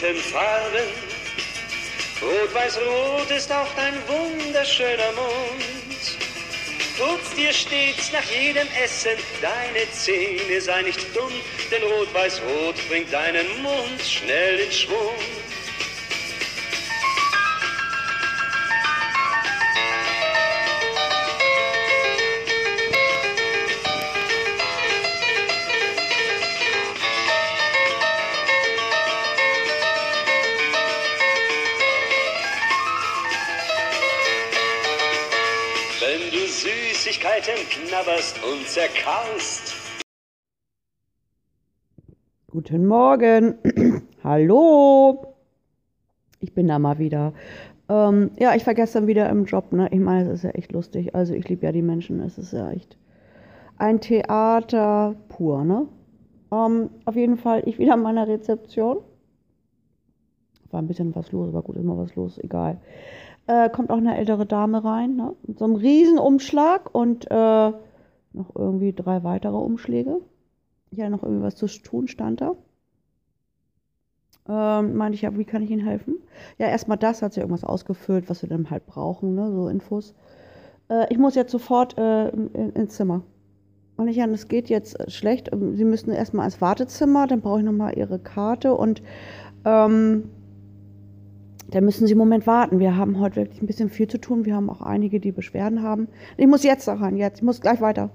bunten Farben. Rot-Weiß-Rot ist auch dein wunderschöner Mund. Putz dir stets nach jedem Essen deine Zähne, sei nicht dumm, denn Rot-Weiß-Rot bringt deinen Mund schnell in Schwung. Wenn du Süßigkeiten knabberst und zerkaust, Guten Morgen. Hallo. Ich bin da mal wieder. Ähm, ja, ich war gestern wieder im Job. Ne? Ich meine, es ist ja echt lustig. Also ich liebe ja die Menschen. Es ist ja echt ein Theater pur. Ne? Ähm, auf jeden Fall, ich wieder an meiner Rezeption. War ein bisschen was los, aber gut, immer was los, egal. Äh, kommt auch eine ältere Dame rein, ne? mit so einem riesen Umschlag und äh, noch irgendwie drei weitere Umschläge. Ja, noch irgendwie was zu tun stand da. Ähm, meinte ich ja, wie kann ich Ihnen helfen? Ja, erstmal das, hat sie irgendwas ausgefüllt, was wir dann halt brauchen, ne? so Infos. Äh, ich muss jetzt sofort äh, in, ins Zimmer. Und ich, ja, das geht jetzt äh, schlecht. Ähm, Sie müssen erstmal ins Wartezimmer, dann brauche ich nochmal Ihre Karte und ähm, dann müssen Sie einen Moment warten. Wir haben heute wirklich ein bisschen viel zu tun. Wir haben auch einige, die Beschwerden haben. Ich muss jetzt da rein, jetzt. Ich muss gleich weiter.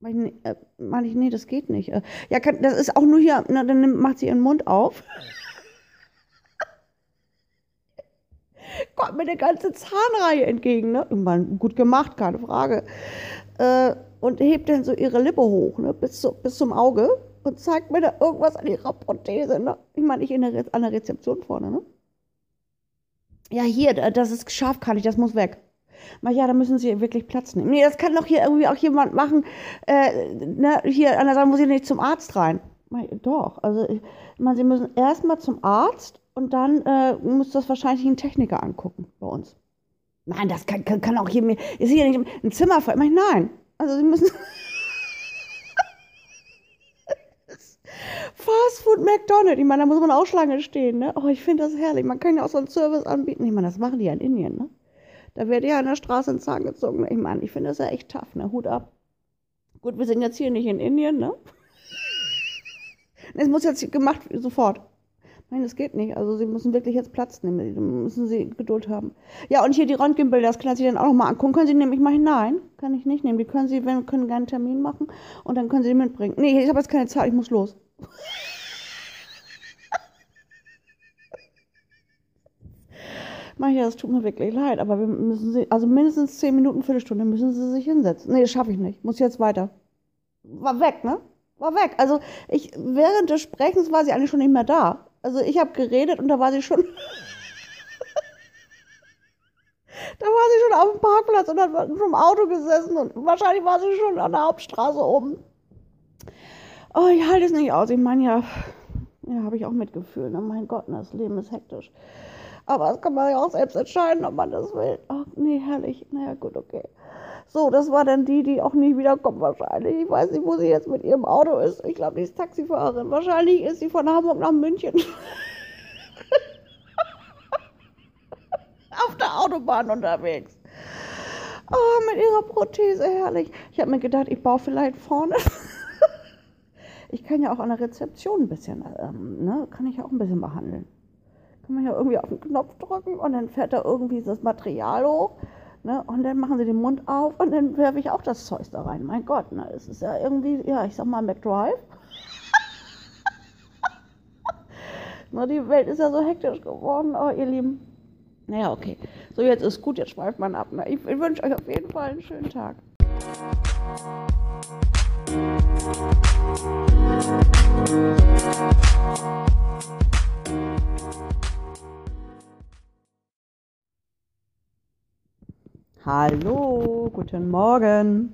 Meine ich, äh, meine ich, nee, das geht nicht. Äh, ja, kann, das ist auch nur hier, na, dann macht sie ihren Mund auf. Kommt mir eine ganze Zahnreihe entgegen, ne? Meine, gut gemacht, keine Frage. Äh, und hebt dann so ihre Lippe hoch, ne? Bis, zu, bis zum Auge und zeigt mir da irgendwas an ihrer Prothese, ne? Ich meine, ich in der, an der Rezeption vorne, ne? Ja, hier, da- das ist scharfkantig, das muss weg. Na ja, da müssen Sie wirklich Platz nehmen. Nee, das kann doch hier irgendwie auch jemand machen. Äh, ne, hier an der Seite muss ich nicht zum Arzt rein. Na, Doch, also ich meine, Sie müssen erstmal zum Arzt und dann äh, muss das wahrscheinlich ein Techniker angucken bei uns. Nein, das kann, kann, kann auch hier mir. Ist hier nicht ein Zimmer voll? Ich meine, nein. Also Sie müssen. Fast Food McDonald's. Ich meine, da muss man auch Schlange stehen, ne? Oh, ich finde das herrlich. Man kann ja auch so einen Service anbieten. Ich meine, das machen die ja in Indien, ne? Da wird ja an der Straße in Zahn gezogen. Ich meine, ich finde das ja echt tough, ne? Hut ab. Gut, wir sind jetzt hier nicht in Indien, ne? Es muss jetzt gemacht sofort. Nein, das geht nicht. Also Sie müssen wirklich jetzt Platz nehmen. Da müssen Sie Geduld haben. Ja, und hier die Röntgenbilder, das können Sie dann auch noch mal angucken. Können Sie nehmen? Ich meine, nein, kann ich nicht nehmen. Die können Sie, wenn können gerne einen Termin machen und dann können Sie die mitbringen. Nee, ich habe jetzt keine Zeit, ich muss los. Maja, das tut mir wirklich leid, aber wir müssen Sie, also mindestens zehn Minuten, Viertelstunde müssen Sie sich hinsetzen. Nee, das schaffe ich nicht. Muss jetzt weiter. War weg, ne? War weg. Also ich, während des Sprechens war sie eigentlich schon nicht mehr da. Also ich habe geredet und da war sie schon. da war sie schon auf dem Parkplatz und hat vom Auto gesessen und wahrscheinlich war sie schon an der Hauptstraße oben. Oh, ich halte es nicht aus. Ich meine ja, ja, habe ich auch Mitgefühl. Ne? Mein Gott, ne, das Leben ist hektisch. Aber das kann man ja auch selbst entscheiden, ob man das will. Ach, nee, herrlich. Naja, gut, okay. So, das war dann die, die auch nie wiederkommt wahrscheinlich. Ich weiß nicht, wo sie jetzt mit ihrem Auto ist. Ich glaube, die ist Taxifahrerin. Wahrscheinlich ist sie von Hamburg nach München. Auf der Autobahn unterwegs. Oh, mit ihrer Prothese, herrlich. Ich habe mir gedacht, ich baue vielleicht vorne. ich kann ja auch an der Rezeption ein bisschen, ähm, ne, kann ich ja auch ein bisschen behandeln kann man ja irgendwie auf den Knopf drücken und dann fährt da irgendwie das Material hoch. Ne? Und dann machen sie den Mund auf und dann werfe ich auch das Zeug da rein. Mein Gott, ne? es ist ja irgendwie, ja, ich sag mal McDrive. Na, die Welt ist ja so hektisch geworden, oh, ihr Lieben. Naja, okay. So, jetzt ist gut, jetzt schweift man ab. Ne? Ich, ich wünsche euch auf jeden Fall einen schönen Tag. Hallo, guten Morgen.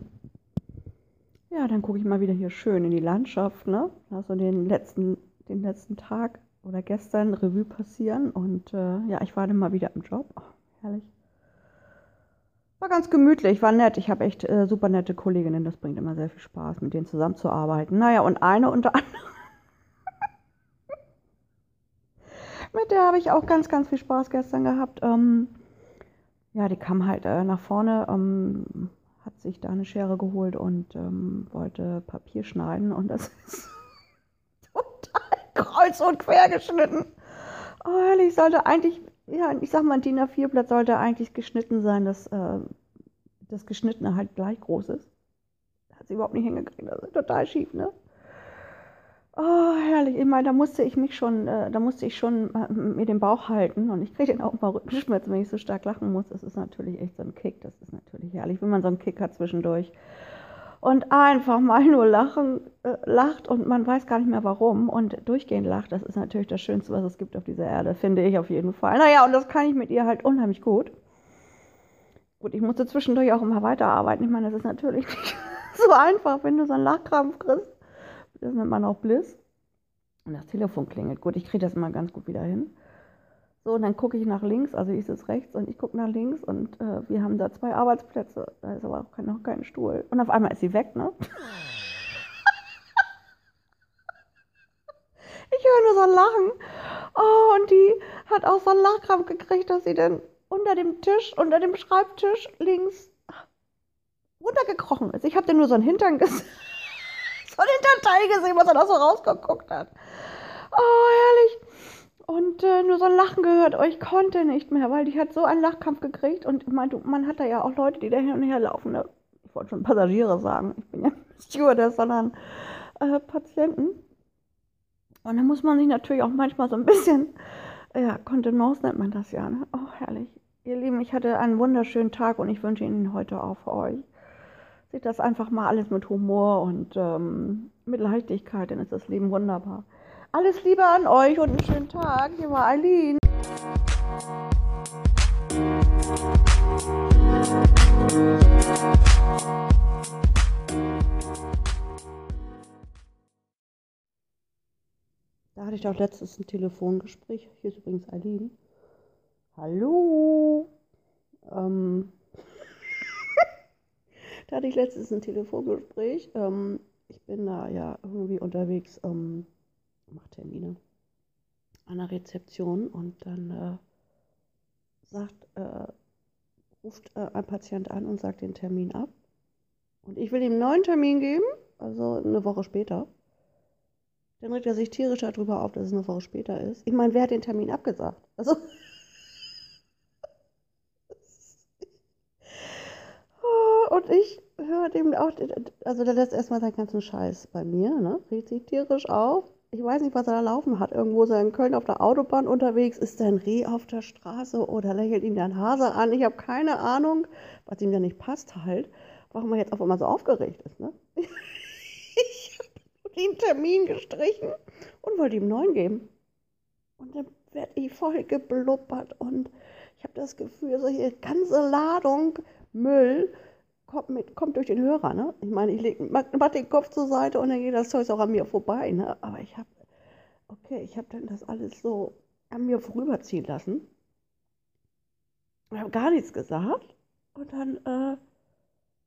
Ja, dann gucke ich mal wieder hier schön in die Landschaft, ne? Also den letzten, den letzten Tag oder gestern Revue passieren und äh, ja, ich war dann mal wieder im Job. Oh, herrlich. War ganz gemütlich, war nett. Ich habe echt äh, super nette Kolleginnen. Das bringt immer sehr viel Spaß, mit denen zusammenzuarbeiten. Naja, und eine unter anderem. mit der habe ich auch ganz, ganz viel Spaß gestern gehabt. Ähm, ja, die kam halt äh, nach vorne, ähm, hat sich da eine Schere geholt und ähm, wollte Papier schneiden und das ist total kreuz und quer geschnitten. Oh, ehrlich, sollte eigentlich, ja, ich sag mal, ein DIN A4-Blatt sollte eigentlich geschnitten sein, dass äh, das Geschnittene halt gleich groß ist. Hat sie überhaupt nicht hingekriegt, das ist total schief, ne? Oh, herrlich. Ich meine, da musste ich mich schon, äh, da musste ich schon äh, mir den Bauch halten und ich kriege dann auch mal Rückenschmerzen, wenn ich so stark lachen muss. Das ist natürlich echt so ein Kick. Das ist natürlich herrlich, wenn man so einen Kick hat zwischendurch. Und einfach mal nur lachen, äh, lacht und man weiß gar nicht mehr warum und durchgehend lacht. Das ist natürlich das Schönste, was es gibt auf dieser Erde, finde ich auf jeden Fall. Naja, und das kann ich mit ihr halt unheimlich gut. Gut, ich musste zwischendurch auch immer weiterarbeiten. Ich meine, das ist natürlich nicht so einfach, wenn du so einen Lachkrampf kriegst das nennt man auch Bliss. Und das Telefon klingelt. Gut, ich kriege das immer ganz gut wieder hin. So, und dann gucke ich nach links, also ich sitze rechts und ich gucke nach links und äh, wir haben da zwei Arbeitsplätze. Da ist aber auch kein, noch kein Stuhl. Und auf einmal ist sie weg, ne? ich höre nur so ein Lachen. Oh, und die hat auch so einen Lachkrampf gekriegt, dass sie dann unter dem Tisch, unter dem Schreibtisch links runtergekrochen ist. Ich habe dann nur so einen Hintern gesehen so den Teil gesehen, was er da so rausgeguckt hat. Oh, herrlich. Und äh, nur so ein Lachen gehört. Oh, ich konnte nicht mehr, weil die hat so einen Lachkampf gekriegt. Und man, man hat da ja auch Leute, die da hin und her laufen. Ne? Ich wollte schon Passagiere sagen. Ich bin ja nicht Stewardess, sondern äh, Patienten. Und da muss man sich natürlich auch manchmal so ein bisschen, ja, Kontenance nennt man das ja. Ne? Oh, herrlich. Ihr Lieben, ich hatte einen wunderschönen Tag und ich wünsche Ihnen heute auch für euch seht das einfach mal alles mit Humor und ähm, mit Leichtigkeit, dann ist das Leben wunderbar. Alles Liebe an euch und einen schönen Tag. Hier war Eileen. Da hatte ich doch letztens ein Telefongespräch. Hier ist übrigens Eileen. Hallo. Ähm, da hatte ich letztens ein Telefongespräch. Ähm, ich bin da ja irgendwie unterwegs, ähm, mache Termine an der Rezeption und dann äh, sagt, äh, ruft äh, ein Patient an und sagt den Termin ab. Und ich will ihm einen neuen Termin geben, also eine Woche später. Dann regt er sich tierisch darüber auf, dass es eine Woche später ist. Ich meine, wer hat den Termin abgesagt? Also. Und ich höre dem auch, also der lässt erstmal seinen ganzen Scheiß bei mir, ne? Regt sich tierisch auf. Ich weiß nicht, was er da laufen hat. Irgendwo ist er in Köln auf der Autobahn unterwegs. Ist da ein Reh auf der Straße oder lächelt der ein Hase an? Ich habe keine Ahnung, was ihm da nicht passt halt. Warum er jetzt auf einmal so aufgeregt ist, ne? ich habe den Termin gestrichen und wollte ihm neuen geben. Und dann werde ich voll geblubbert und ich habe das Gefühl, so hier ganze Ladung Müll kommt, mit, kommt durch den Hörer. Ne? Ich meine, ich leg, mach, mach den Kopf zur Seite und dann geht das Zeug auch an mir vorbei. Ne? Aber ich habe, okay, ich habe dann das alles so an mir vorüberziehen lassen. Ich habe gar nichts gesagt. Und dann äh,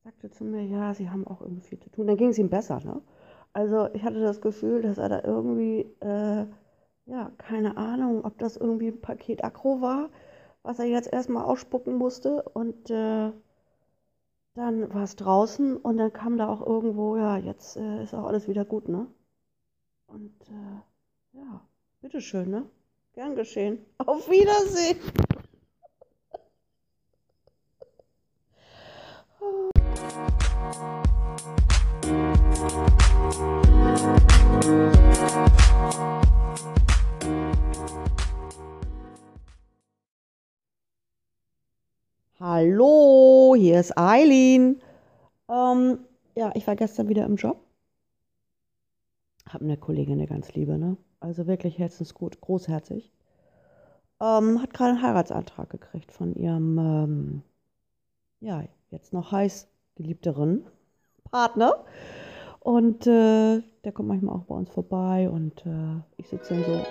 sagte zu mir, ja, sie haben auch irgendwie viel zu tun. Dann ging es ihm besser. Ne? Also ich hatte das Gefühl, dass er da irgendwie, äh, ja, keine Ahnung, ob das irgendwie ein Paket Akro war, was er jetzt erstmal ausspucken musste. Und äh, dann war es draußen und dann kam da auch irgendwo, ja, jetzt äh, ist auch alles wieder gut, ne? Und äh, ja, bitteschön, ne? Gern geschehen. Auf Wiedersehen. Hier ist Eileen. Ähm, ja, ich war gestern wieder im Job. Hab eine Kollegin, eine ganz liebe, ne? Also wirklich herzensgut, großherzig. Ähm, hat gerade einen Heiratsantrag gekriegt von ihrem, ähm, ja, jetzt noch heiß geliebteren Partner. Und äh, der kommt manchmal auch bei uns vorbei und äh, ich sitze dann so,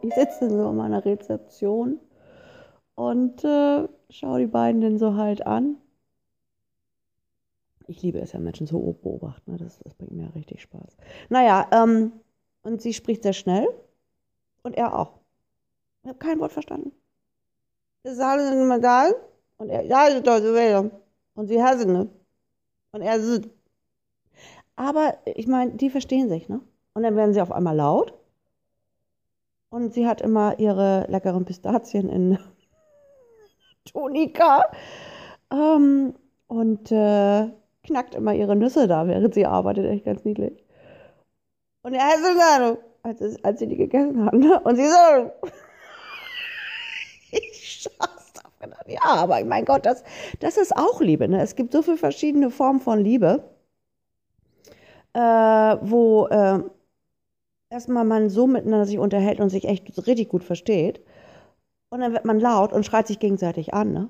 ich sitze dann so in meiner Rezeption und äh, schaue die beiden dann so halt an. Ich liebe es ja, Menschen so beobachten. Ne? Das, das bringt mir richtig Spaß. Naja, ähm, und sie spricht sehr schnell und er auch. Ich habe kein Wort verstanden. Und er, ja. Und sie hassen, ne? Und er ist. Aber ich meine, die verstehen sich, ne? Und dann werden sie auf einmal laut. Und sie hat immer ihre leckeren Pistazien in Tonika. Ähm, und äh, knackt immer ihre Nüsse da, während sie arbeitet. Echt ganz niedlich. Und er hat so als, als sie die gegessen haben. Ne? Und sie so. ich schaff's doch gedacht. Ja, aber mein Gott, das, das ist auch Liebe. Ne? Es gibt so viele verschiedene Formen von Liebe, äh, wo äh, erstmal man so miteinander sich unterhält und sich echt richtig gut versteht. Und dann wird man laut und schreit sich gegenseitig an. Ne?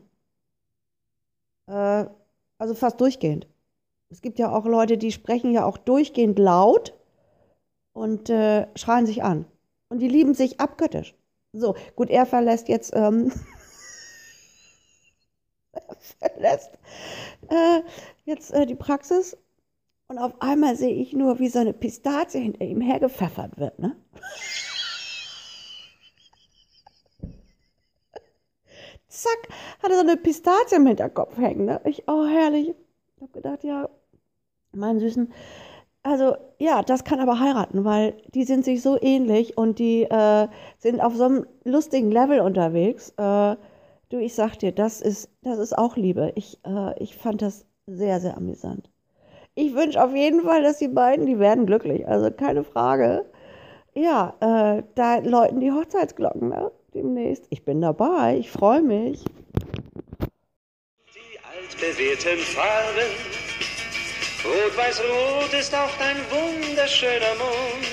Äh, also fast durchgehend. Es gibt ja auch Leute, die sprechen ja auch durchgehend laut und äh, schreien sich an. Und die lieben sich abgöttisch. So, gut, er verlässt jetzt, ähm, er verlässt äh, jetzt äh, die Praxis und auf einmal sehe ich nur, wie so eine Pistazie hinter ihm hergepfeffert wird, ne? Zack, hat er so eine Pistazie im Hinterkopf hängen, ne? Ich, oh, herrlich. Ich habe gedacht, ja, mein Süßen, also ja, das kann aber heiraten, weil die sind sich so ähnlich und die äh, sind auf so einem lustigen Level unterwegs. Äh, du, ich sag dir, das ist, das ist auch Liebe. Ich, äh, ich fand das sehr, sehr amüsant. Ich wünsche auf jeden Fall, dass die beiden, die werden glücklich, also keine Frage. Ja, äh, da läuten die Hochzeitsglocken ne? demnächst. Ich bin dabei, ich freue mich. Die altbewährten Farben Rot-Weiß-Rot ist auch dein wunderschöner Mund.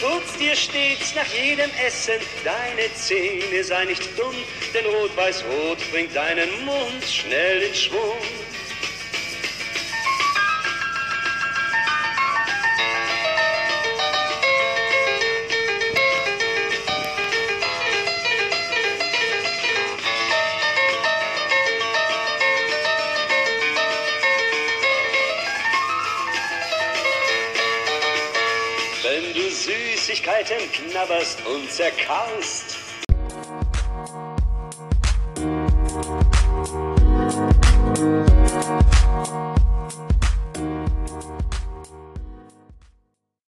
Putz dir stets nach jedem Essen deine Zähne, sei nicht dumm, denn Rot-Weiß-Rot bringt deinen Mund schnell in Schwung. Süßigkeiten knabberst und zerkaust,